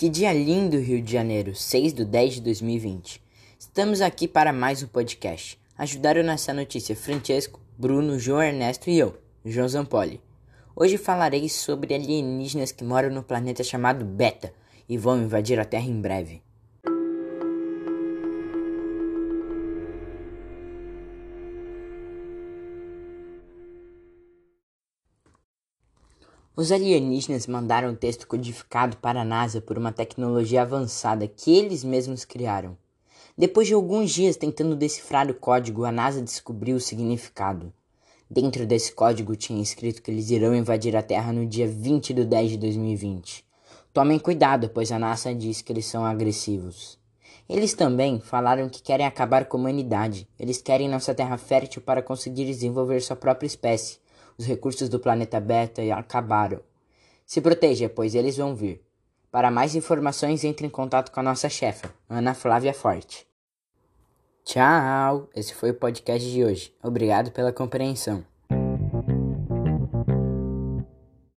Que dia lindo, Rio de Janeiro, 6 de 10 de 2020. Estamos aqui para mais um podcast. Ajudaram nessa notícia Francesco, Bruno, João Ernesto e eu, João Zampoli. Hoje falarei sobre alienígenas que moram no planeta chamado Beta e vão invadir a Terra em breve. Os alienígenas mandaram um texto codificado para a NASA por uma tecnologia avançada que eles mesmos criaram. Depois de alguns dias tentando decifrar o código, a NASA descobriu o significado. Dentro desse código tinha escrito que eles irão invadir a Terra no dia 20 de 10 de 2020. Tomem cuidado, pois a NASA diz que eles são agressivos. Eles também falaram que querem acabar com a humanidade. Eles querem nossa terra fértil para conseguir desenvolver sua própria espécie. Os recursos do planeta Beta acabaram. Se proteja, pois eles vão vir. Para mais informações, entre em contato com a nossa chefa, Ana Flávia Forte. Tchau! Esse foi o podcast de hoje. Obrigado pela compreensão.